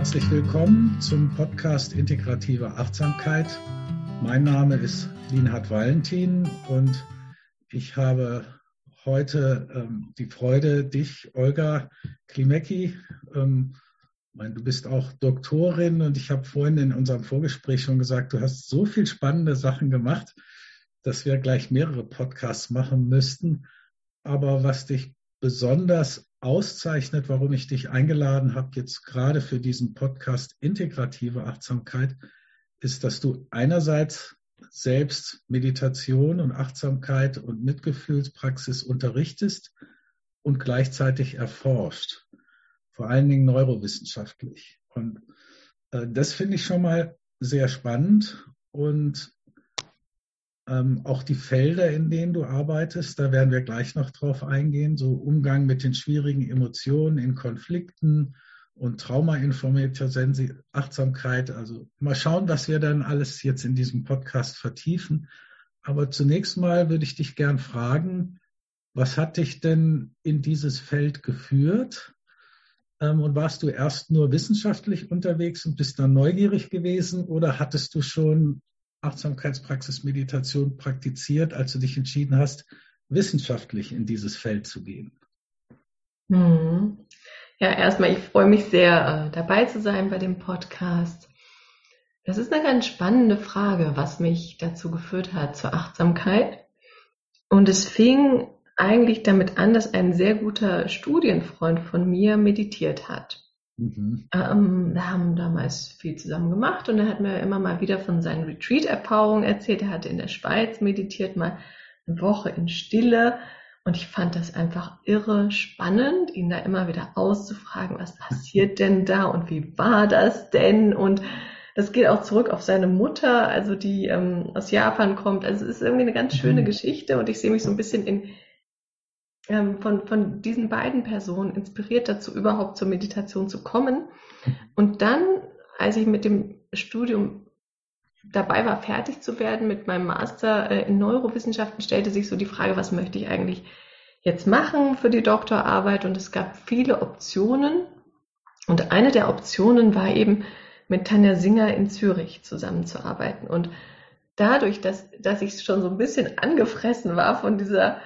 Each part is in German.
Herzlich willkommen zum Podcast Integrative Achtsamkeit. Mein Name ist Linhard Valentin und ich habe heute ähm, die Freude, dich, Olga Klimecki, ähm, meine, du bist auch Doktorin und ich habe vorhin in unserem Vorgespräch schon gesagt, du hast so viel spannende Sachen gemacht, dass wir gleich mehrere Podcasts machen müssten. Aber was dich besonders auszeichnet, warum ich dich eingeladen habe, jetzt gerade für diesen Podcast Integrative Achtsamkeit, ist, dass du einerseits selbst Meditation und Achtsamkeit und Mitgefühlspraxis unterrichtest und gleichzeitig erforscht, vor allen Dingen neurowissenschaftlich. Und äh, das finde ich schon mal sehr spannend und ähm, auch die Felder, in denen du arbeitest, da werden wir gleich noch drauf eingehen, so Umgang mit den schwierigen Emotionen in Konflikten und traumainformierte Achtsamkeit. Also mal schauen, was wir dann alles jetzt in diesem Podcast vertiefen. Aber zunächst mal würde ich dich gern fragen, was hat dich denn in dieses Feld geführt? Ähm, und warst du erst nur wissenschaftlich unterwegs und bist dann neugierig gewesen oder hattest du schon Achtsamkeitspraxis, Meditation praktiziert, als du dich entschieden hast, wissenschaftlich in dieses Feld zu gehen? Hm. Ja, erstmal, ich freue mich sehr, äh, dabei zu sein bei dem Podcast. Das ist eine ganz spannende Frage, was mich dazu geführt hat zur Achtsamkeit. Und es fing eigentlich damit an, dass ein sehr guter Studienfreund von mir meditiert hat. Mhm. Ähm, wir haben damals viel zusammen gemacht und er hat mir immer mal wieder von seinen Retreat-Erfahrungen erzählt. Er hatte in der Schweiz meditiert, mal eine Woche in Stille. Und ich fand das einfach irre spannend, ihn da immer wieder auszufragen, was passiert denn da und wie war das denn? Und das geht auch zurück auf seine Mutter, also die ähm, aus Japan kommt. Also es ist irgendwie eine ganz schöne mhm. Geschichte und ich sehe mich so ein bisschen in von, von diesen beiden Personen inspiriert dazu, überhaupt zur Meditation zu kommen. Und dann, als ich mit dem Studium dabei war, fertig zu werden mit meinem Master äh, in Neurowissenschaften, stellte sich so die Frage, was möchte ich eigentlich jetzt machen für die Doktorarbeit? Und es gab viele Optionen. Und eine der Optionen war eben, mit Tanja Singer in Zürich zusammenzuarbeiten. Und dadurch, dass, dass ich schon so ein bisschen angefressen war von dieser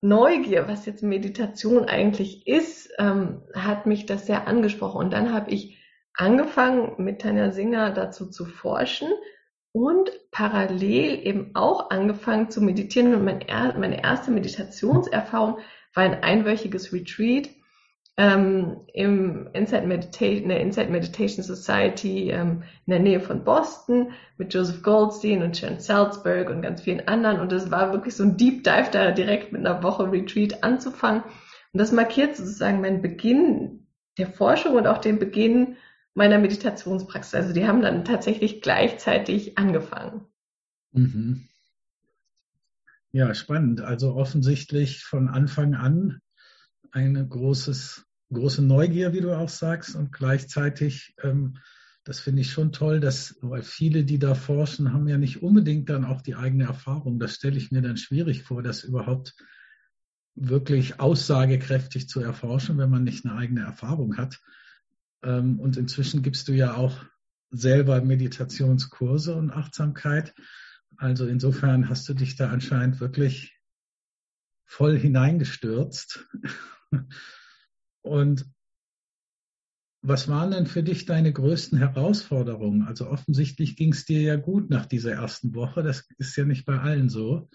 Neugier, was jetzt Meditation eigentlich ist, ähm, hat mich das sehr angesprochen. Und dann habe ich angefangen, mit Tanja Singer dazu zu forschen und parallel eben auch angefangen zu meditieren. Und meine erste Meditationserfahrung war ein einwöchiges Retreat ähm, im Insight Meditation, in der Insight Meditation Society ähm, in der Nähe von Boston mit Joseph Goldstein und Sharon Salzberg und ganz vielen anderen. Und es war wirklich so ein Deep Dive da direkt mit einer Woche Retreat anzufangen. Und das markiert sozusagen meinen Beginn der Forschung und auch den Beginn meiner Meditationspraxis. Also die haben dann tatsächlich gleichzeitig angefangen. Mhm. Ja, spannend. Also offensichtlich von Anfang an ein großes große Neugier, wie du auch sagst, und gleichzeitig, ähm, das finde ich schon toll, dass, weil viele, die da forschen, haben ja nicht unbedingt dann auch die eigene Erfahrung. Das stelle ich mir dann schwierig vor, das überhaupt wirklich aussagekräftig zu erforschen, wenn man nicht eine eigene Erfahrung hat. Ähm, und inzwischen gibst du ja auch selber Meditationskurse und Achtsamkeit. Also insofern hast du dich da anscheinend wirklich voll hineingestürzt. Und was waren denn für dich deine größten Herausforderungen? Also offensichtlich ging es dir ja gut nach dieser ersten Woche. Das ist ja nicht bei allen so.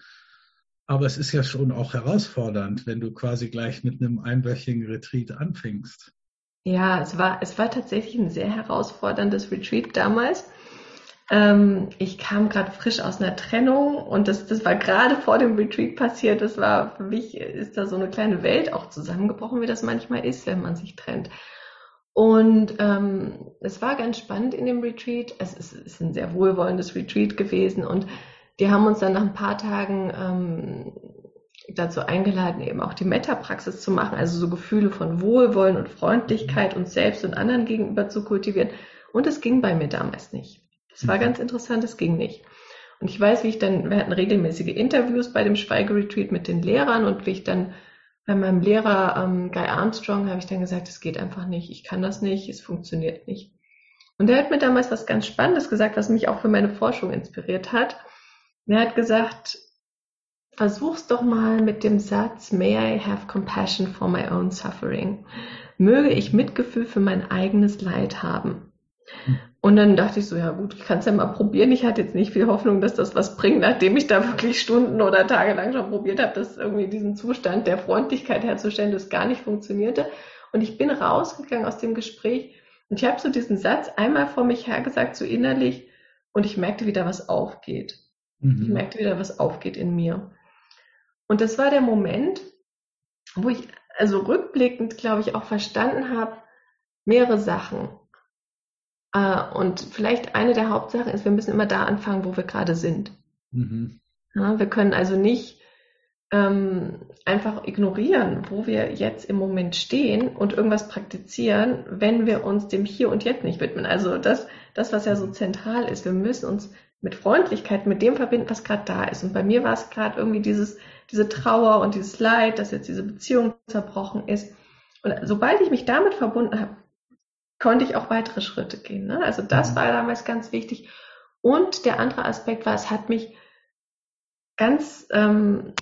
Aber es ist ja schon auch herausfordernd, wenn du quasi gleich mit einem einwöchigen Retreat anfängst. Ja, es war, es war tatsächlich ein sehr herausforderndes Retreat damals. Ähm, ich kam gerade frisch aus einer Trennung und das, das war gerade vor dem Retreat passiert. Das war für mich, ist da so eine kleine Welt auch zusammengebrochen, wie das manchmal ist, wenn man sich trennt. Und ähm, es war ganz spannend in dem Retreat. Es ist, es ist ein sehr wohlwollendes Retreat gewesen und die haben uns dann nach ein paar Tagen ähm, dazu eingeladen, eben auch die Metapraxis zu machen, also so Gefühle von Wohlwollen und Freundlichkeit uns selbst und anderen gegenüber zu kultivieren. Und es ging bei mir damals nicht. Das war mhm. ganz interessant, das ging nicht. Und ich weiß, wie ich dann, wir hatten regelmäßige Interviews bei dem Schweigeretreat mit den Lehrern und wie ich dann bei meinem Lehrer ähm, Guy Armstrong habe ich dann gesagt, es geht einfach nicht, ich kann das nicht, es funktioniert nicht. Und der hat mir damals was ganz Spannendes gesagt, was mich auch für meine Forschung inspiriert hat. Er hat gesagt, versuch's doch mal mit dem Satz, May I have compassion for my own suffering? Möge ich Mitgefühl für mein eigenes Leid haben? Und dann dachte ich so, ja gut, ich kann es ja mal probieren. Ich hatte jetzt nicht viel Hoffnung, dass das was bringt, nachdem ich da wirklich Stunden oder Tage lang schon probiert habe, dass irgendwie diesen Zustand der Freundlichkeit herzustellen, das gar nicht funktionierte. Und ich bin rausgegangen aus dem Gespräch und ich habe so diesen Satz einmal vor mich hergesagt, so innerlich, und ich merkte wieder, was aufgeht. Mhm. Ich merkte wieder, was aufgeht in mir. Und das war der Moment, wo ich also rückblickend, glaube ich, auch verstanden habe, mehrere Sachen. Äh, und vielleicht eine der Hauptsachen ist, wir müssen immer da anfangen, wo wir gerade sind. Mhm. Ja, wir können also nicht ähm, einfach ignorieren, wo wir jetzt im Moment stehen und irgendwas praktizieren, wenn wir uns dem Hier und Jetzt nicht widmen. Also das, das, was ja so zentral ist. Wir müssen uns mit Freundlichkeit mit dem verbinden, was gerade da ist. Und bei mir war es gerade irgendwie dieses, diese Trauer und dieses Leid, dass jetzt diese Beziehung zerbrochen ist. Und sobald ich mich damit verbunden habe, konnte ich auch weitere Schritte gehen. Ne? Also das mhm. war damals ganz wichtig. Und der andere Aspekt war, es hat mich ganz ähm,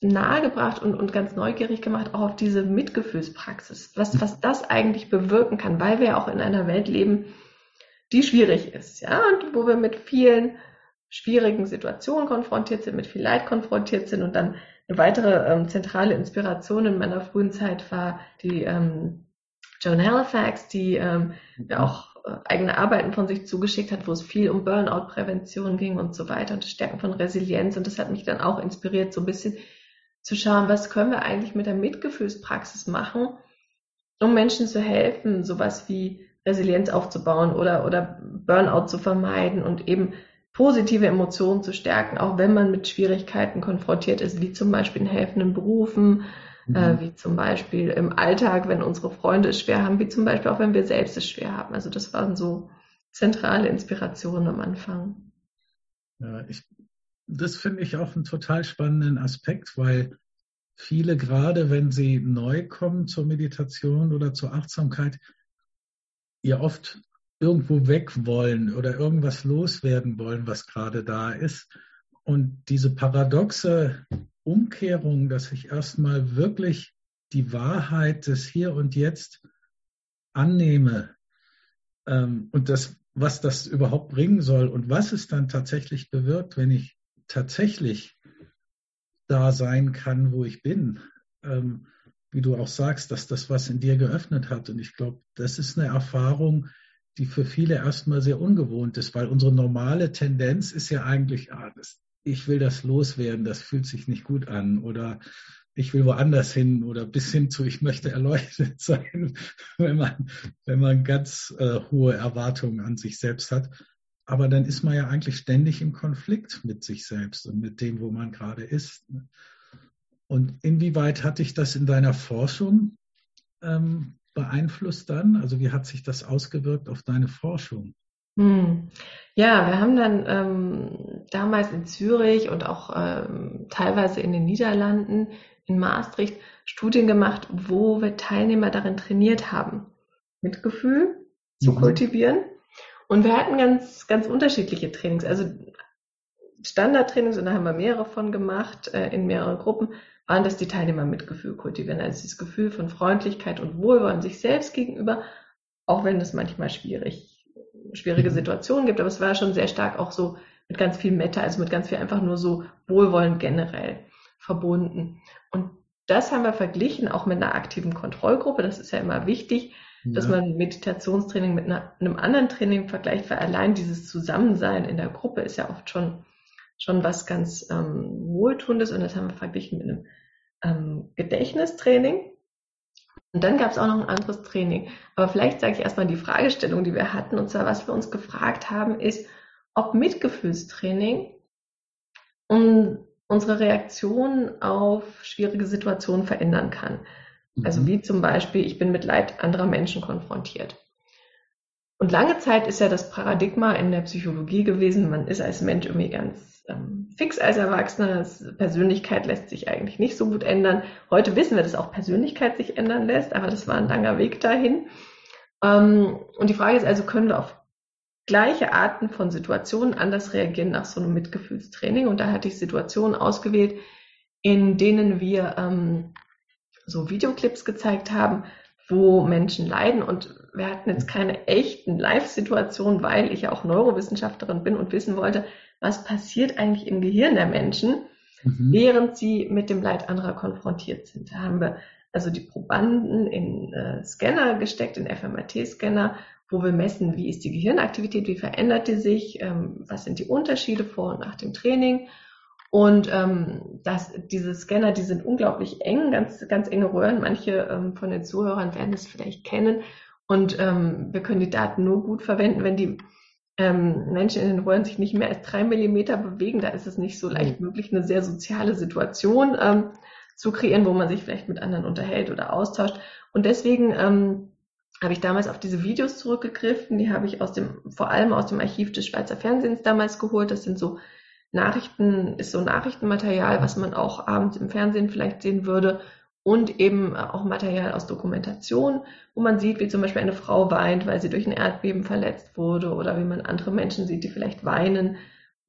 nahegebracht und, und ganz neugierig gemacht, auch auf diese Mitgefühlspraxis, was, was das eigentlich bewirken kann, weil wir ja auch in einer Welt leben, die schwierig ist, ja, und wo wir mit vielen schwierigen Situationen konfrontiert sind, mit viel Leid konfrontiert sind und dann eine weitere ähm, zentrale Inspiration in meiner frühen Zeit war die ähm, Joan Halifax, die ähm, ja mhm. auch äh, eigene Arbeiten von sich zugeschickt hat, wo es viel um Burnout-Prävention ging und so weiter und das Stärken von Resilienz und das hat mich dann auch inspiriert, so ein bisschen zu schauen, was können wir eigentlich mit der Mitgefühlspraxis machen, um Menschen zu helfen, sowas wie Resilienz aufzubauen oder, oder Burnout zu vermeiden und eben positive Emotionen zu stärken, auch wenn man mit Schwierigkeiten konfrontiert ist, wie zum Beispiel in helfenden Berufen, mhm. äh, wie zum Beispiel im Alltag, wenn unsere Freunde es schwer haben, wie zum Beispiel auch wenn wir selbst es schwer haben. Also das waren so zentrale Inspirationen am Anfang. Ja, ich das finde ich auch einen total spannenden Aspekt, weil viele, gerade wenn sie neu kommen zur Meditation oder zur Achtsamkeit, ja oft irgendwo weg wollen oder irgendwas loswerden wollen, was gerade da ist. Und diese paradoxe Umkehrung, dass ich erstmal wirklich die Wahrheit des Hier und Jetzt annehme ähm, und das, was das überhaupt bringen soll und was es dann tatsächlich bewirkt, wenn ich tatsächlich da sein kann, wo ich bin. Ähm, wie du auch sagst, dass das was in dir geöffnet hat. Und ich glaube, das ist eine Erfahrung, die für viele erstmal sehr ungewohnt ist, weil unsere normale Tendenz ist ja eigentlich, ah, das, ich will das loswerden, das fühlt sich nicht gut an oder ich will woanders hin oder bis hin zu, ich möchte erleuchtet sein, wenn man, wenn man ganz äh, hohe Erwartungen an sich selbst hat. Aber dann ist man ja eigentlich ständig im Konflikt mit sich selbst und mit dem, wo man gerade ist. Und inwieweit hat dich das in deiner Forschung ähm, beeinflusst dann? Also wie hat sich das ausgewirkt auf deine Forschung? Hm. Ja, wir haben dann ähm, damals in Zürich und auch ähm, teilweise in den Niederlanden, in Maastricht, Studien gemacht, wo wir Teilnehmer darin trainiert haben, Mitgefühl zu mhm. kultivieren und wir hatten ganz, ganz unterschiedliche Trainings. Also Standardtrainings, und da haben wir mehrere von gemacht, äh, in mehreren Gruppen, waren das die Teilnehmer Mitgefühl kultivieren. Also das Gefühl von Freundlichkeit und Wohlwollen sich selbst gegenüber, auch wenn es manchmal schwierig, schwierige. Situationen gibt. Aber es war schon sehr stark auch so mit ganz viel Meta, also mit ganz viel einfach nur so Wohlwollen generell verbunden. Und das haben wir verglichen auch mit einer aktiven Kontrollgruppe. Das ist ja immer wichtig, ja. dass man Meditationstraining mit einer, einem anderen Training vergleicht, weil allein dieses Zusammensein in der Gruppe ist ja oft schon, schon was ganz ähm, Wohltuendes und das haben wir verglichen mit einem ähm, Gedächtnistraining. Und dann gab es auch noch ein anderes Training. Aber vielleicht sage ich erstmal die Fragestellung, die wir hatten. Und zwar, was wir uns gefragt haben, ist, ob Mitgefühlstraining unsere Reaktion auf schwierige Situationen verändern kann. Also mhm. wie zum Beispiel, ich bin mit Leid anderer Menschen konfrontiert. Und lange Zeit ist ja das Paradigma in der Psychologie gewesen, man ist als Mensch irgendwie ganz ähm, fix als Erwachsener, Persönlichkeit lässt sich eigentlich nicht so gut ändern. Heute wissen wir, dass auch Persönlichkeit sich ändern lässt, aber das war ein langer Weg dahin. Ähm, und die Frage ist also, können wir auf gleiche Arten von Situationen anders reagieren nach so einem Mitgefühlstraining? Und da hatte ich Situationen ausgewählt, in denen wir ähm, so Videoclips gezeigt haben, wo Menschen leiden. Und wir hatten jetzt keine echten Live-Situationen, weil ich ja auch Neurowissenschaftlerin bin und wissen wollte, was passiert eigentlich im Gehirn der Menschen, mhm. während sie mit dem Leid anderer konfrontiert sind. Da haben wir also die Probanden in äh, Scanner gesteckt, in FMRT-Scanner, wo wir messen, wie ist die Gehirnaktivität, wie verändert die sich, ähm, was sind die Unterschiede vor und nach dem Training. Und ähm, das, diese Scanner, die sind unglaublich eng, ganz, ganz enge Röhren. Manche ähm, von den Zuhörern werden es vielleicht kennen. Und ähm, wir können die Daten nur gut verwenden, wenn die ähm, Menschen in den Röhren sich nicht mehr als drei Millimeter bewegen. Da ist es nicht so leicht mhm. möglich, eine sehr soziale Situation ähm, zu kreieren, wo man sich vielleicht mit anderen unterhält oder austauscht. Und deswegen ähm, habe ich damals auf diese Videos zurückgegriffen. Die habe ich aus dem, vor allem aus dem Archiv des Schweizer Fernsehens damals geholt. Das sind so Nachrichten, ist so Nachrichtenmaterial, was man auch abends im Fernsehen vielleicht sehen würde. Und eben auch Material aus Dokumentation, wo man sieht, wie zum Beispiel eine Frau weint, weil sie durch ein Erdbeben verletzt wurde oder wie man andere Menschen sieht, die vielleicht weinen,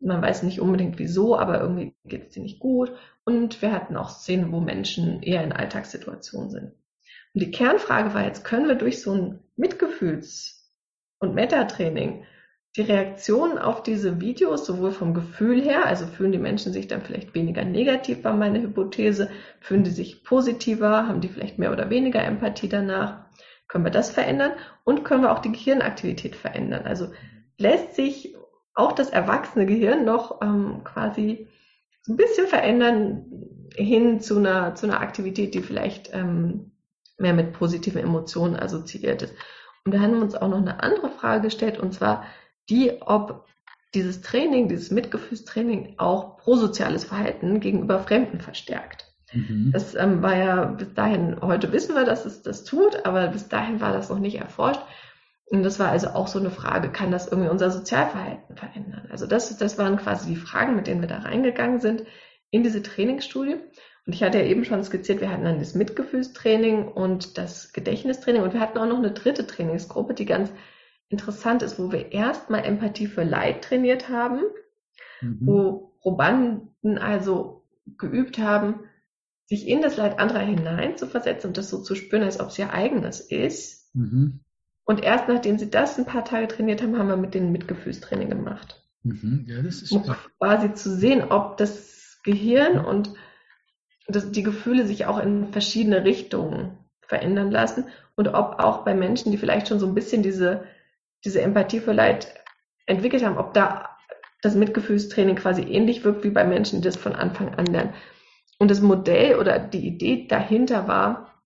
man weiß nicht unbedingt wieso, aber irgendwie geht es dir nicht gut. Und wir hatten auch Szenen, wo Menschen eher in Alltagssituationen sind. Und die Kernfrage war jetzt, können wir durch so ein Mitgefühls- und Metatraining die Reaktion auf diese Videos, sowohl vom Gefühl her, also fühlen die Menschen sich dann vielleicht weniger negativ, war meine Hypothese, fühlen die sich positiver, haben die vielleicht mehr oder weniger Empathie danach, können wir das verändern und können wir auch die Gehirnaktivität verändern. Also lässt sich auch das erwachsene Gehirn noch ähm, quasi so ein bisschen verändern hin zu einer, zu einer Aktivität, die vielleicht ähm, mehr mit positiven Emotionen assoziiert ist. Und da haben wir uns auch noch eine andere Frage gestellt, und zwar die, ob dieses Training, dieses Mitgefühlstraining auch prosoziales Verhalten gegenüber Fremden verstärkt. Mhm. Das ähm, war ja bis dahin, heute wissen wir, dass es das tut, aber bis dahin war das noch nicht erforscht. Und das war also auch so eine Frage, kann das irgendwie unser Sozialverhalten verändern? Also das, das waren quasi die Fragen, mit denen wir da reingegangen sind in diese Trainingsstudie. Und ich hatte ja eben schon skizziert, wir hatten dann das Mitgefühlstraining und das Gedächtnistraining und wir hatten auch noch eine dritte Trainingsgruppe, die ganz interessant ist, wo wir erstmal Empathie für Leid trainiert haben, mhm. wo Probanden also geübt haben, sich in das Leid anderer hinein zu versetzen und das so zu spüren, als ob es ihr eigenes ist. Mhm. Und erst nachdem sie das ein paar Tage trainiert haben, haben wir mit denen Mitgefühlstraining gemacht. Mhm. Ja, das ist um quasi zu sehen, ob das Gehirn und das, die Gefühle sich auch in verschiedene Richtungen verändern lassen und ob auch bei Menschen, die vielleicht schon so ein bisschen diese, diese Empathie für Leid entwickelt haben, ob da das Mitgefühlstraining quasi ähnlich wirkt wie bei Menschen, die das von Anfang an lernen. Und das Modell oder die Idee dahinter war,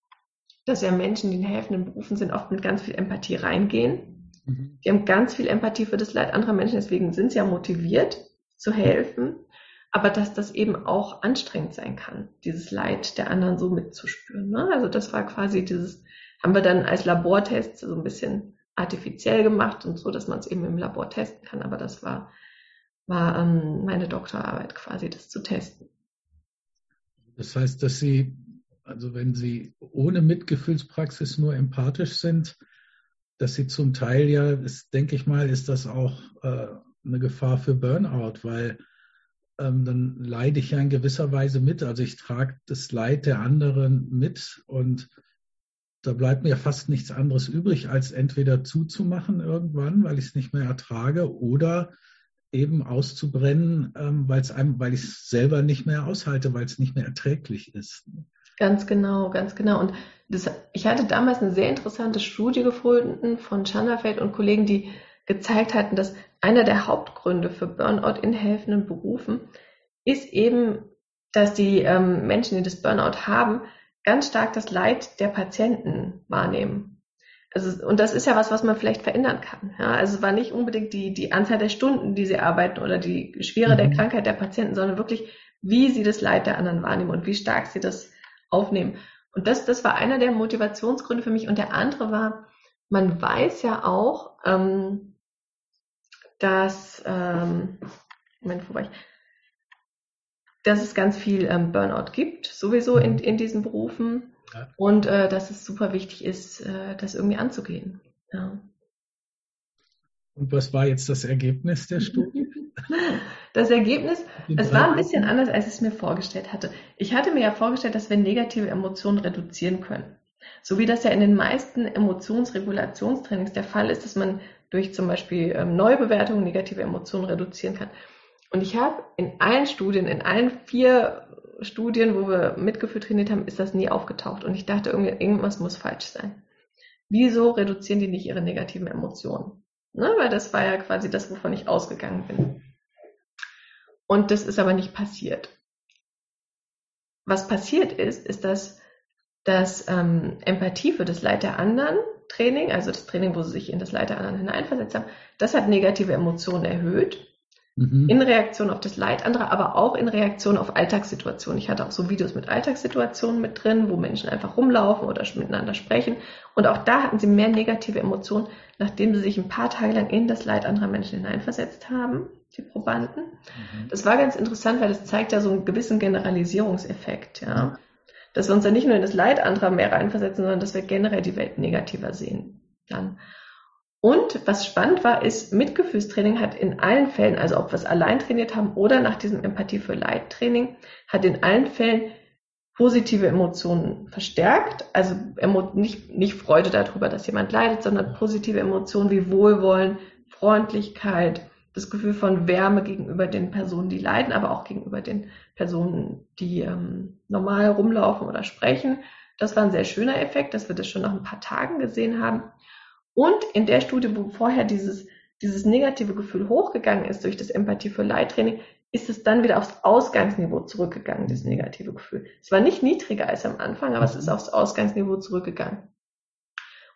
dass ja Menschen, die in helfenden Berufen sind, oft mit ganz viel Empathie reingehen. Mhm. Die haben ganz viel Empathie für das Leid anderer Menschen, deswegen sind sie ja motiviert zu helfen. Aber dass das eben auch anstrengend sein kann, dieses Leid der anderen so mitzuspüren. Ne? Also das war quasi dieses, haben wir dann als Labortest so ein bisschen artifiziell gemacht und so, dass man es eben im Labor testen kann. Aber das war, war ähm, meine Doktorarbeit quasi, das zu testen. Das heißt, dass Sie also wenn sie ohne Mitgefühlspraxis nur empathisch sind, dass sie zum Teil ja, ist, denke ich mal, ist das auch äh, eine Gefahr für Burnout, weil ähm, dann leide ich ja in gewisser Weise mit. Also ich trage das Leid der anderen mit und da bleibt mir fast nichts anderes übrig, als entweder zuzumachen irgendwann, weil ich es nicht mehr ertrage, oder eben auszubrennen, ähm, weil ich es selber nicht mehr aushalte, weil es nicht mehr erträglich ist. Ganz genau, ganz genau. Und das, ich hatte damals eine sehr interessante Studie gefunden von Schannerfeld und Kollegen, die gezeigt hatten, dass einer der Hauptgründe für Burnout in helfenden Berufen ist eben, dass die ähm, Menschen, die das Burnout haben, ganz stark das Leid der Patienten wahrnehmen. Also, und das ist ja was, was man vielleicht verändern kann. Ja? Also es war nicht unbedingt die, die Anzahl der Stunden, die sie arbeiten oder die Schwere mhm. der Krankheit der Patienten, sondern wirklich, wie sie das Leid der anderen wahrnehmen und wie stark sie das aufnehmen. Und das, das war einer der Motivationsgründe für mich. Und der andere war, man weiß ja auch, ähm, dass, ähm, Moment, wo war ich? Dass es ganz viel ähm, Burnout gibt, sowieso in, mhm. in diesen Berufen. Ja. Und äh, dass es super wichtig ist, äh, das irgendwie anzugehen. Ja. Und was war jetzt das Ergebnis der Studie? Das Ergebnis, es war ein bisschen anders, als ich es mir vorgestellt hatte. Ich hatte mir ja vorgestellt, dass wir negative Emotionen reduzieren können. So wie das ja in den meisten Emotionsregulationstrainings der Fall ist, dass man durch zum Beispiel ähm, Neubewertungen negative Emotionen reduzieren kann. Und ich habe in allen Studien, in allen vier Studien, wo wir Mitgefühl trainiert haben, ist das nie aufgetaucht. Und ich dachte, irgendwas muss falsch sein. Wieso reduzieren die nicht ihre negativen Emotionen? Ne? Weil das war ja quasi das, wovon ich ausgegangen bin. Und das ist aber nicht passiert. Was passiert ist, ist, dass das ähm, Empathie für das Leid der anderen Training, also das Training, wo sie sich in das Leid der anderen hineinversetzt haben, das hat negative Emotionen erhöht. Mhm. In Reaktion auf das Leid anderer, aber auch in Reaktion auf Alltagssituationen. Ich hatte auch so Videos mit Alltagssituationen mit drin, wo Menschen einfach rumlaufen oder miteinander sprechen. Und auch da hatten sie mehr negative Emotionen, nachdem sie sich ein paar Tage lang in das Leid anderer Menschen hineinversetzt haben, die Probanden. Mhm. Das war ganz interessant, weil das zeigt ja so einen gewissen Generalisierungseffekt, ja. Dass wir uns ja nicht nur in das Leid anderer mehr reinversetzen, sondern dass wir generell die Welt negativer sehen. Dann. Und was spannend war, ist, Mitgefühlstraining hat in allen Fällen, also ob wir es allein trainiert haben oder nach diesem Empathie für Leid Training, hat in allen Fällen positive Emotionen verstärkt. Also nicht, nicht Freude darüber, dass jemand leidet, sondern positive Emotionen wie Wohlwollen, Freundlichkeit, das Gefühl von Wärme gegenüber den Personen, die leiden, aber auch gegenüber den Personen, die ähm, normal rumlaufen oder sprechen. Das war ein sehr schöner Effekt, dass wir das schon nach ein paar Tagen gesehen haben. Und in der Studie, wo vorher dieses, dieses negative Gefühl hochgegangen ist durch das Empathie für Leittraining, ist es dann wieder aufs Ausgangsniveau zurückgegangen, das negative Gefühl. Es war nicht niedriger als am Anfang, aber es ist aufs Ausgangsniveau zurückgegangen.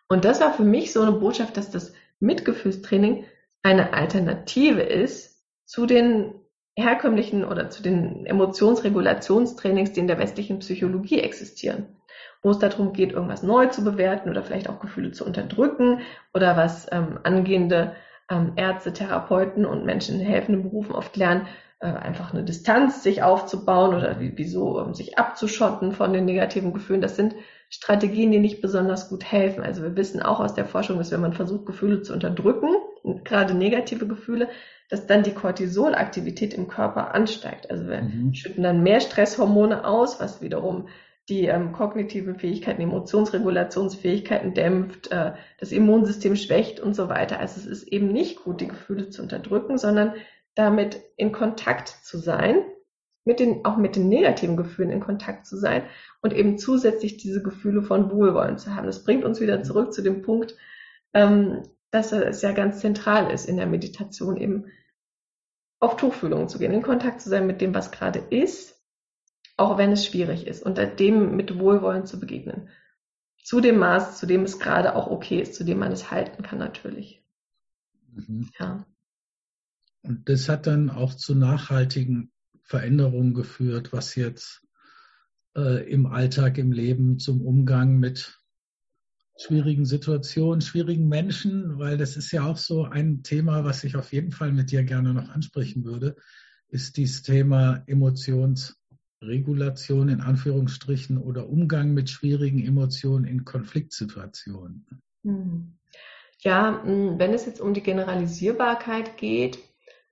Und das war für mich so eine Botschaft, dass das Mitgefühlstraining eine Alternative ist zu den herkömmlichen oder zu den Emotionsregulationstrainings, die in der westlichen Psychologie existieren wo es darum geht, irgendwas neu zu bewerten oder vielleicht auch Gefühle zu unterdrücken oder was ähm, angehende ähm, Ärzte, Therapeuten und Menschen in helfenden Berufen oft lernen, äh, einfach eine Distanz sich aufzubauen oder wie, wie so ähm, sich abzuschotten von den negativen Gefühlen. Das sind Strategien, die nicht besonders gut helfen. Also wir wissen auch aus der Forschung, dass wenn man versucht, Gefühle zu unterdrücken, gerade negative Gefühle, dass dann die Cortisolaktivität im Körper ansteigt. Also wir mhm. schütten dann mehr Stresshormone aus, was wiederum die ähm, kognitiven Fähigkeiten, Emotionsregulationsfähigkeiten dämpft, äh, das Immunsystem schwächt und so weiter. Also es ist eben nicht gut, die Gefühle zu unterdrücken, sondern damit in Kontakt zu sein, mit den, auch mit den negativen Gefühlen in Kontakt zu sein und eben zusätzlich diese Gefühle von Wohlwollen zu haben. Das bringt uns wieder zurück zu dem Punkt, ähm, dass es ja ganz zentral ist in der Meditation eben auf Tuchfühlungen zu gehen, in Kontakt zu sein mit dem, was gerade ist auch wenn es schwierig ist, und dem mit Wohlwollen zu begegnen. Zu dem Maß, zu dem es gerade auch okay ist, zu dem man es halten kann natürlich. Mhm. Ja. Und das hat dann auch zu nachhaltigen Veränderungen geführt, was jetzt äh, im Alltag, im Leben zum Umgang mit schwierigen Situationen, schwierigen Menschen, weil das ist ja auch so ein Thema, was ich auf jeden Fall mit dir gerne noch ansprechen würde, ist dieses Thema Emotions- Regulation in Anführungsstrichen oder Umgang mit schwierigen Emotionen in Konfliktsituationen? Hm. Ja, wenn es jetzt um die Generalisierbarkeit geht,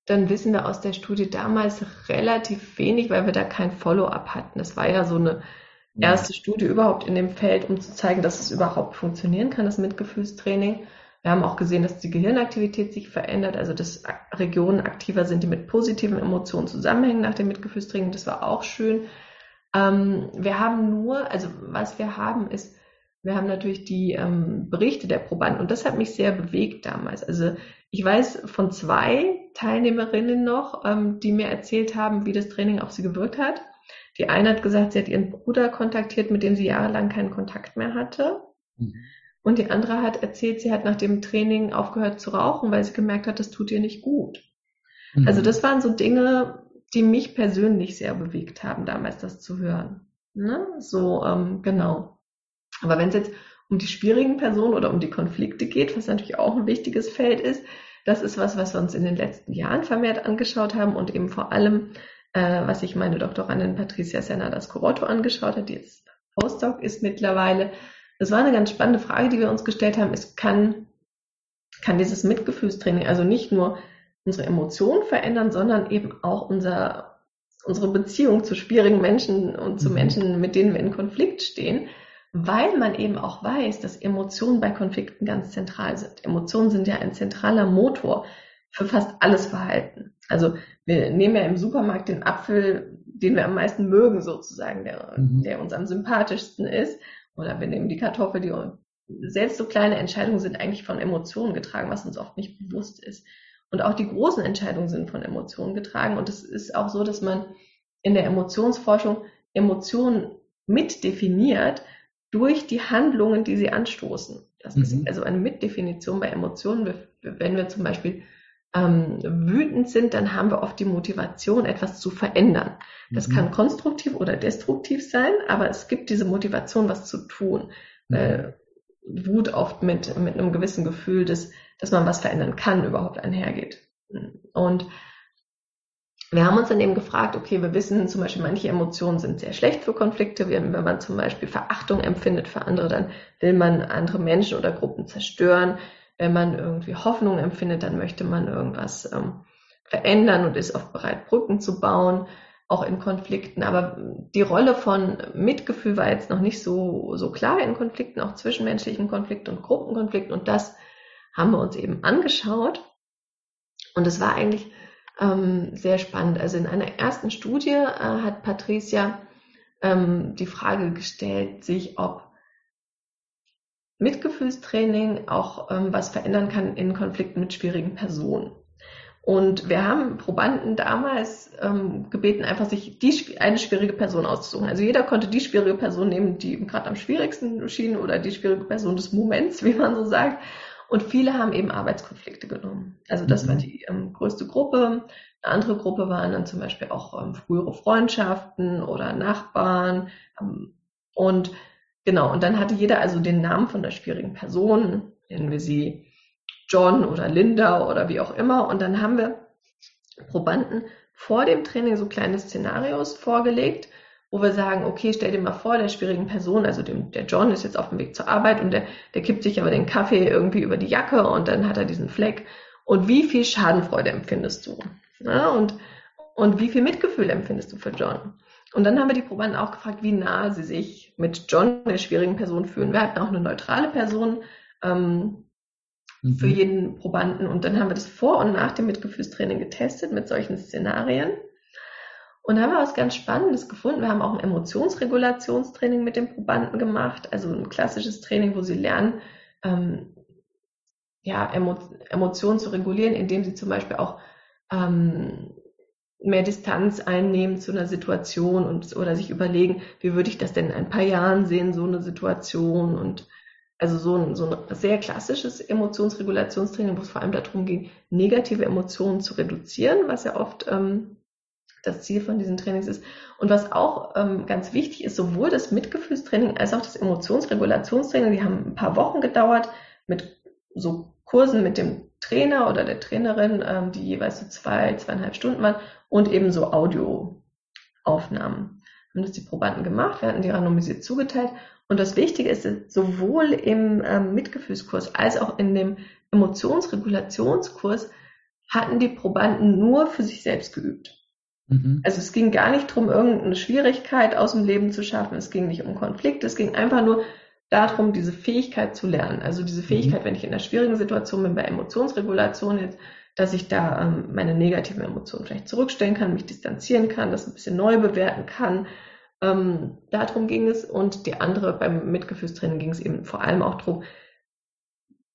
dann wissen wir aus der Studie damals relativ wenig, weil wir da kein Follow-up hatten. Das war ja so eine erste. Studie überhaupt in dem Feld, um zu zeigen, dass es überhaupt funktionieren kann, das Mitgefühlstraining. Wir haben auch gesehen, dass die Gehirnaktivität sich verändert, also dass Regionen aktiver sind, die mit positiven Emotionen zusammenhängen nach dem Mitgefühlstraining. Das war auch schön. Ähm, wir haben nur, also was wir haben ist, wir haben natürlich die ähm, Berichte der Probanden und das hat mich sehr bewegt damals. Also ich weiß von zwei Teilnehmerinnen noch, ähm, die mir erzählt haben, wie das Training auf sie gewirkt hat. Die eine hat gesagt, sie hat ihren Bruder kontaktiert, mit dem sie jahrelang keinen Kontakt mehr hatte. Mhm. Und die andere hat erzählt, sie hat nach dem Training aufgehört zu rauchen, weil sie gemerkt hat, das tut ihr nicht gut. Mhm. Also das waren so Dinge, die mich persönlich sehr bewegt haben, damals das zu hören. Ne? So, ähm, genau. Aber wenn es jetzt um die schwierigen Personen oder um die Konflikte geht, was natürlich auch ein wichtiges Feld ist, das ist was, was wir uns in den letzten Jahren vermehrt angeschaut haben und eben vor allem, äh, was sich meine Doktorandin Patricia Senna das Corotto angeschaut hat, die jetzt Postdoc ist mittlerweile, das war eine ganz spannende Frage, die wir uns gestellt haben. Es kann kann dieses Mitgefühlstraining also nicht nur unsere Emotionen verändern, sondern eben auch unser, unsere Beziehung zu schwierigen Menschen und zu mhm. Menschen, mit denen wir in Konflikt stehen, weil man eben auch weiß, dass Emotionen bei Konflikten ganz zentral sind. Emotionen sind ja ein zentraler Motor für fast alles Verhalten. Also wir nehmen ja im Supermarkt den Apfel, den wir am meisten mögen sozusagen, der, mhm. der uns am sympathischsten ist, oder wir nehmen die Kartoffel, die selbst so kleine Entscheidungen sind eigentlich von Emotionen getragen, was uns oft nicht bewusst ist. Und auch die großen Entscheidungen sind von Emotionen getragen. Und es ist auch so, dass man in der Emotionsforschung Emotionen mitdefiniert durch die Handlungen, die sie anstoßen. Das mhm. ist also eine Mitdefinition bei Emotionen. Wenn wir zum Beispiel ähm, wütend sind, dann haben wir oft die Motivation, etwas zu verändern. Das mhm. kann konstruktiv oder destruktiv sein, aber es gibt diese Motivation, was zu tun. Mhm. Äh, Wut oft mit, mit einem gewissen Gefühl, dass, dass man was verändern kann, überhaupt einhergeht. Und wir haben uns dann eben gefragt, okay, wir wissen zum Beispiel, manche Emotionen sind sehr schlecht für Konflikte. Wenn man zum Beispiel Verachtung empfindet für andere, dann will man andere Menschen oder Gruppen zerstören. Wenn man irgendwie Hoffnung empfindet, dann möchte man irgendwas ähm, verändern und ist oft bereit, Brücken zu bauen auch in Konflikten. Aber die Rolle von Mitgefühl war jetzt noch nicht so, so klar in Konflikten, auch zwischenmenschlichen Konflikten und Gruppenkonflikten. Und das haben wir uns eben angeschaut. Und es war eigentlich ähm, sehr spannend. Also in einer ersten Studie äh, hat Patricia ähm, die Frage gestellt, sich ob Mitgefühlstraining auch ähm, was verändern kann in Konflikten mit schwierigen Personen. Und wir haben Probanden damals ähm, gebeten, einfach sich die, eine schwierige Person auszusuchen. Also jeder konnte die schwierige Person nehmen, die ihm gerade am schwierigsten schien oder die schwierige Person des Moments, wie man so sagt. Und viele haben eben Arbeitskonflikte genommen. Also das mhm. war die ähm, größte Gruppe. Eine andere Gruppe waren dann zum Beispiel auch ähm, frühere Freundschaften oder Nachbarn. Ähm, und genau, und dann hatte jeder also den Namen von der schwierigen Person, nennen wir sie John oder Linda oder wie auch immer. Und dann haben wir Probanden vor dem Training so kleine Szenarios vorgelegt, wo wir sagen, okay, stell dir mal vor, der schwierigen Person, also dem, der John ist jetzt auf dem Weg zur Arbeit und der, der kippt sich aber den Kaffee irgendwie über die Jacke und dann hat er diesen Fleck. Und wie viel Schadenfreude empfindest du? Ja, und, und wie viel Mitgefühl empfindest du für John? Und dann haben wir die Probanden auch gefragt, wie nah sie sich mit John, der schwierigen Person, fühlen. Wir hatten auch eine neutrale Person, ähm, mhm. für jeden Probanden. Und dann haben wir das vor und nach dem Mitgefühlstraining getestet mit solchen Szenarien. Und da haben wir was ganz Spannendes gefunden. Wir haben auch ein Emotionsregulationstraining mit den Probanden gemacht, also ein klassisches Training, wo sie lernen, ähm, ja, Emo Emotionen zu regulieren, indem sie zum Beispiel auch ähm, mehr Distanz einnehmen zu einer Situation und oder sich überlegen, wie würde ich das denn in ein paar Jahren sehen, so eine Situation und also so ein, so ein sehr klassisches Emotionsregulationstraining, wo es vor allem darum ging, negative Emotionen zu reduzieren, was ja oft ähm, das Ziel von diesen Trainings ist. Und was auch ähm, ganz wichtig ist, sowohl das Mitgefühlstraining als auch das Emotionsregulationstraining, die haben ein paar Wochen gedauert mit so Kursen mit dem Trainer oder der Trainerin, ähm, die jeweils so zwei, zweieinhalb Stunden waren und eben so Audioaufnahmen. Haben das die Probanden gemacht, wir hatten die randomisiert zugeteilt und das Wichtige ist, sowohl im ähm, Mitgefühlskurs als auch in dem Emotionsregulationskurs hatten die Probanden nur für sich selbst geübt. Mhm. Also es ging gar nicht darum, irgendeine Schwierigkeit aus dem Leben zu schaffen. Es ging nicht um Konflikte. Es ging einfach nur darum, diese Fähigkeit zu lernen. Also diese mhm. Fähigkeit, mhm. wenn ich in einer schwierigen Situation bin, bei Emotionsregulation jetzt, dass ich da ähm, meine negativen Emotionen vielleicht zurückstellen kann, mich distanzieren kann, das ein bisschen neu bewerten kann, ähm, darum ging es und die andere beim Mitgefühlstraining ging es eben vor allem auch darum,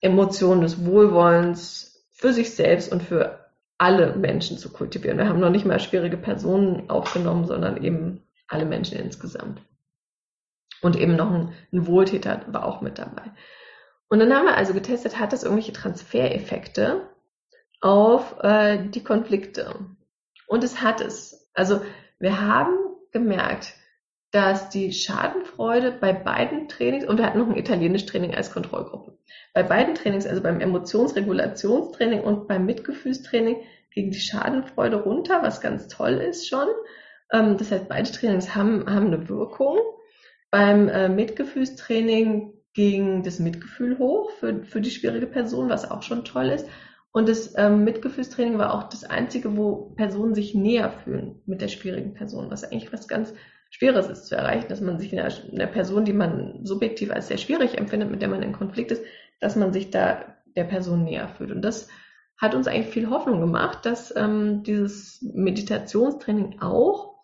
Emotionen des Wohlwollens für sich selbst und für alle Menschen zu kultivieren. Wir haben noch nicht mal schwierige Personen aufgenommen, sondern eben alle Menschen insgesamt. Und eben noch ein, ein Wohltäter war auch mit dabei. Und dann haben wir also getestet, hat das irgendwelche Transfereffekte auf äh, die Konflikte? Und es hat es. Also wir haben gemerkt, dass die Schadenfreude bei beiden Trainings, und wir hatten noch ein italienisches Training als Kontrollgruppe, bei beiden Trainings, also beim Emotionsregulationstraining und beim Mitgefühlstraining, ging die Schadenfreude runter, was ganz toll ist schon. Ähm, das heißt, beide Trainings haben, haben eine Wirkung. Beim äh, Mitgefühlstraining ging das Mitgefühl hoch für, für die schwierige Person, was auch schon toll ist. Und das ähm, Mitgefühlstraining war auch das einzige, wo Personen sich näher fühlen mit der schwierigen Person, was eigentlich was ganz Schweres ist zu erreichen, dass man sich in einer, in einer Person, die man subjektiv als sehr schwierig empfindet, mit der man in Konflikt ist, dass man sich da der Person näher fühlt. Und das hat uns eigentlich viel Hoffnung gemacht, dass ähm, dieses Meditationstraining auch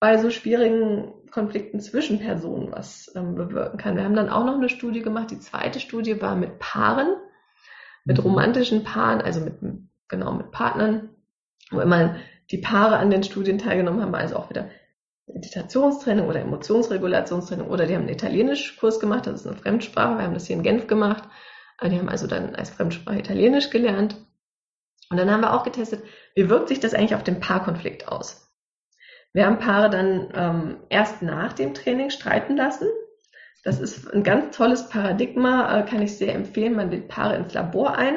bei so schwierigen Konflikten zwischen Personen was ähm, bewirken kann. Wir haben dann auch noch eine Studie gemacht. Die zweite Studie war mit Paaren, mit mhm. romantischen Paaren, also mit, genau, mit Partnern, wo immer die Paare an den Studien teilgenommen haben, also auch wieder Meditationstraining oder Emotionsregulationstraining oder die haben einen Italienischkurs gemacht, das ist eine Fremdsprache, wir haben das hier in Genf gemacht. Die haben also dann als Fremdsprache Italienisch gelernt. Und dann haben wir auch getestet, wie wirkt sich das eigentlich auf den Paarkonflikt aus? Wir haben Paare dann ähm, erst nach dem Training streiten lassen. Das ist ein ganz tolles Paradigma, äh, kann ich sehr empfehlen. Man lädt Paare ins Labor ein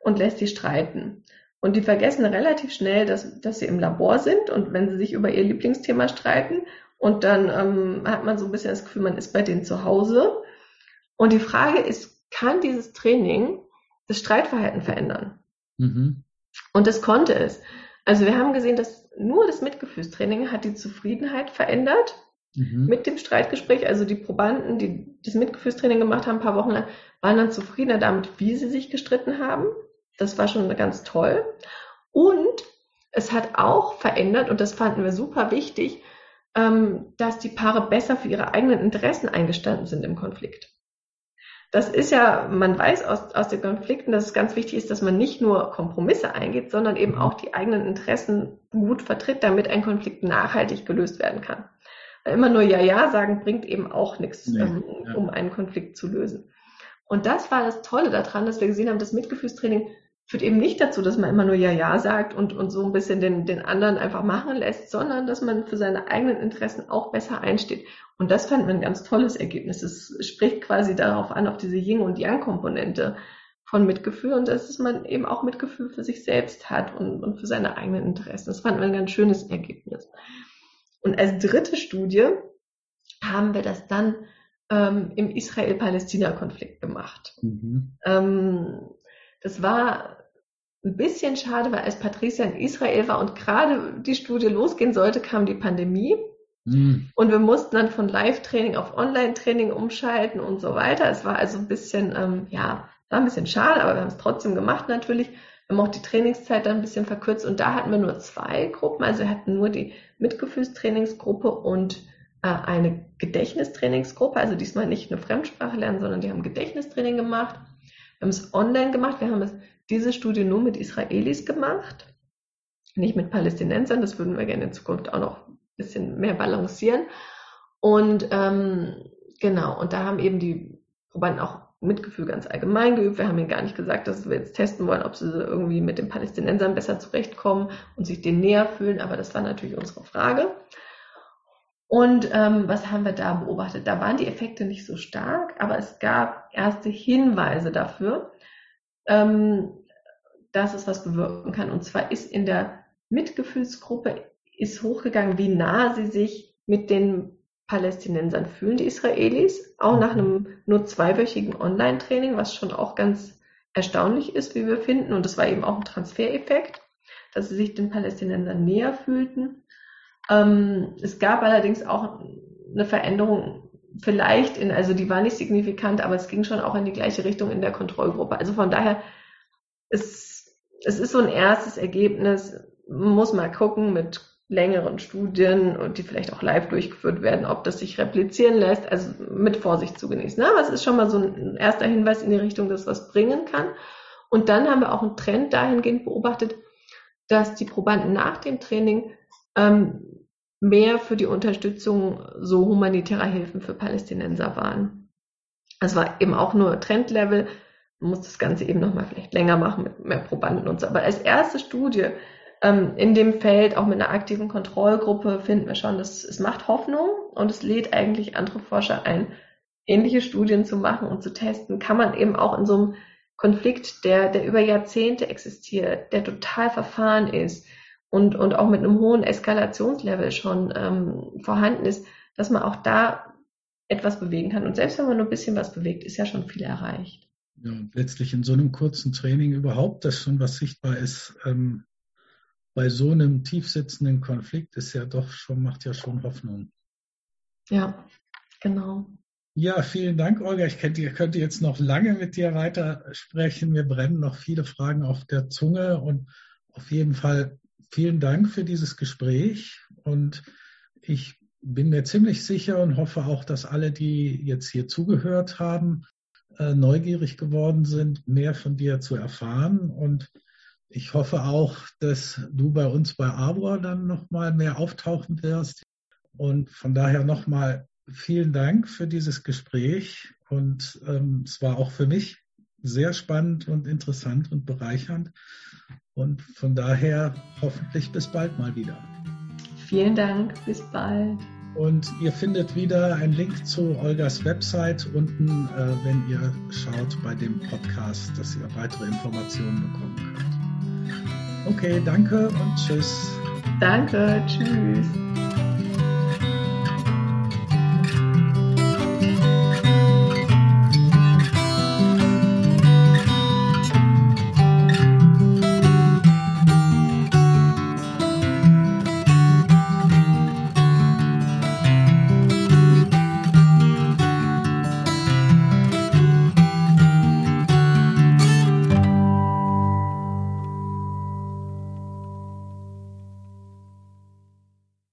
und lässt sie streiten. Und die vergessen relativ schnell, dass, dass sie im Labor sind und wenn sie sich über ihr Lieblingsthema streiten. Und dann ähm, hat man so ein bisschen das Gefühl, man ist bei denen zu Hause. Und die Frage ist, kann dieses Training das Streitverhalten verändern? Mhm. Und das konnte es. Also wir haben gesehen, dass nur das Mitgefühlstraining hat die Zufriedenheit verändert mhm. mit dem Streitgespräch. Also die Probanden, die das Mitgefühlstraining gemacht haben, ein paar Wochen lang, waren dann zufriedener damit, wie sie sich gestritten haben. Das war schon ganz toll. Und es hat auch verändert, und das fanden wir super wichtig, ähm, dass die Paare besser für ihre eigenen Interessen eingestanden sind im Konflikt das ist ja, man weiß aus, aus den Konflikten, dass es ganz wichtig ist, dass man nicht nur Kompromisse eingeht, sondern eben mhm. auch die eigenen Interessen gut vertritt, damit ein Konflikt nachhaltig gelöst werden kann. Immer nur Ja, Ja sagen bringt eben auch nichts, nee, ähm, ja. um einen Konflikt zu lösen. Und das war das Tolle daran, dass wir gesehen haben, das Mitgefühlstraining führt eben nicht dazu, dass man immer nur Ja, Ja sagt und, und so ein bisschen den, den anderen einfach machen lässt, sondern dass man für seine eigenen Interessen auch besser einsteht. Und das fand man ein ganz tolles Ergebnis. Es spricht quasi darauf an, auf diese Yin- und Yang-Komponente von Mitgefühl und dass man eben auch Mitgefühl für sich selbst hat und, und für seine eigenen Interessen. Das fand man ein ganz schönes Ergebnis. Und als dritte Studie haben wir das dann ähm, im Israel-Palästina-Konflikt gemacht. Mhm. Ähm, das war ein bisschen schade, weil als Patricia in Israel war und gerade die Studie losgehen sollte, kam die Pandemie. Mhm. Und wir mussten dann von Live-Training auf Online-Training umschalten und so weiter. Es war also ein bisschen, ähm, ja, war ein bisschen schade, aber wir haben es trotzdem gemacht natürlich. Wir haben auch die Trainingszeit dann ein bisschen verkürzt und da hatten wir nur zwei Gruppen. Also wir hatten nur die Mitgefühlstrainingsgruppe und äh, eine Gedächtnistrainingsgruppe. Also diesmal nicht eine Fremdsprache lernen, sondern die haben Gedächtnistraining gemacht. Wir haben es online gemacht. Wir haben es, diese Studie nur mit Israelis gemacht, nicht mit Palästinensern. Das würden wir gerne in Zukunft auch noch ein bisschen mehr balancieren. Und ähm, genau, und da haben eben die Probanden auch Mitgefühl ganz allgemein geübt. Wir haben ihnen gar nicht gesagt, dass wir jetzt testen wollen, ob sie irgendwie mit den Palästinensern besser zurechtkommen und sich denen näher fühlen. Aber das war natürlich unsere Frage. Und ähm, was haben wir da beobachtet? Da waren die Effekte nicht so stark, aber es gab erste Hinweise dafür, ähm, dass es was bewirken kann. Und zwar ist in der Mitgefühlsgruppe ist hochgegangen, wie nah sie sich mit den Palästinensern fühlen, die Israelis, auch nach einem nur zweiwöchigen Online-Training, was schon auch ganz erstaunlich ist, wie wir finden. Und es war eben auch ein Transfereffekt, dass sie sich den Palästinensern näher fühlten. Ähm, es gab allerdings auch eine Veränderung, vielleicht in, also die war nicht signifikant, aber es ging schon auch in die gleiche Richtung in der Kontrollgruppe. Also von daher, es, es ist so ein erstes Ergebnis, muss mal gucken mit längeren Studien und die vielleicht auch live durchgeführt werden, ob das sich replizieren lässt, also mit Vorsicht zu genießen. Aber es ist schon mal so ein erster Hinweis in die Richtung, dass was bringen kann. Und dann haben wir auch einen Trend dahingehend beobachtet, dass die Probanden nach dem Training ähm, mehr für die Unterstützung so humanitärer Hilfen für Palästinenser waren. Das war eben auch nur Trendlevel. Man muss das Ganze eben nochmal vielleicht länger machen mit mehr Probanden und so. Aber als erste Studie in dem Feld, auch mit einer aktiven Kontrollgruppe, finden wir schon, dass es macht Hoffnung und es lädt eigentlich andere Forscher ein, ähnliche Studien zu machen und zu testen. Kann man eben auch in so einem Konflikt, der, der über Jahrzehnte existiert, der total verfahren ist, und, und auch mit einem hohen Eskalationslevel schon ähm, vorhanden ist, dass man auch da etwas bewegen kann. Und selbst wenn man nur ein bisschen was bewegt, ist ja schon viel erreicht. Ja, letztlich in so einem kurzen Training überhaupt, dass schon was sichtbar ist, ähm, bei so einem tiefsitzenden Konflikt ist ja doch schon, macht ja schon Hoffnung. Ja, genau. Ja, vielen Dank, Olga. Ich könnte, könnte jetzt noch lange mit dir weiter sprechen. Mir brennen noch viele Fragen auf der Zunge und auf jeden Fall vielen Dank für dieses Gespräch. Und ich bin mir ziemlich sicher und hoffe auch, dass alle, die jetzt hier zugehört haben, äh, neugierig geworden sind, mehr von dir zu erfahren. Und ich hoffe auch, dass du bei uns bei Arbor dann nochmal mehr auftauchen wirst. Und von daher nochmal vielen Dank für dieses Gespräch. Und ähm, es war auch für mich sehr spannend und interessant und bereichernd. Und von daher hoffentlich bis bald mal wieder. Vielen Dank, bis bald. Und ihr findet wieder einen Link zu Olgas Website unten, äh, wenn ihr schaut bei dem Podcast, dass ihr weitere Informationen bekommen könnt. Okay, danke und tschüss. Danke, tschüss.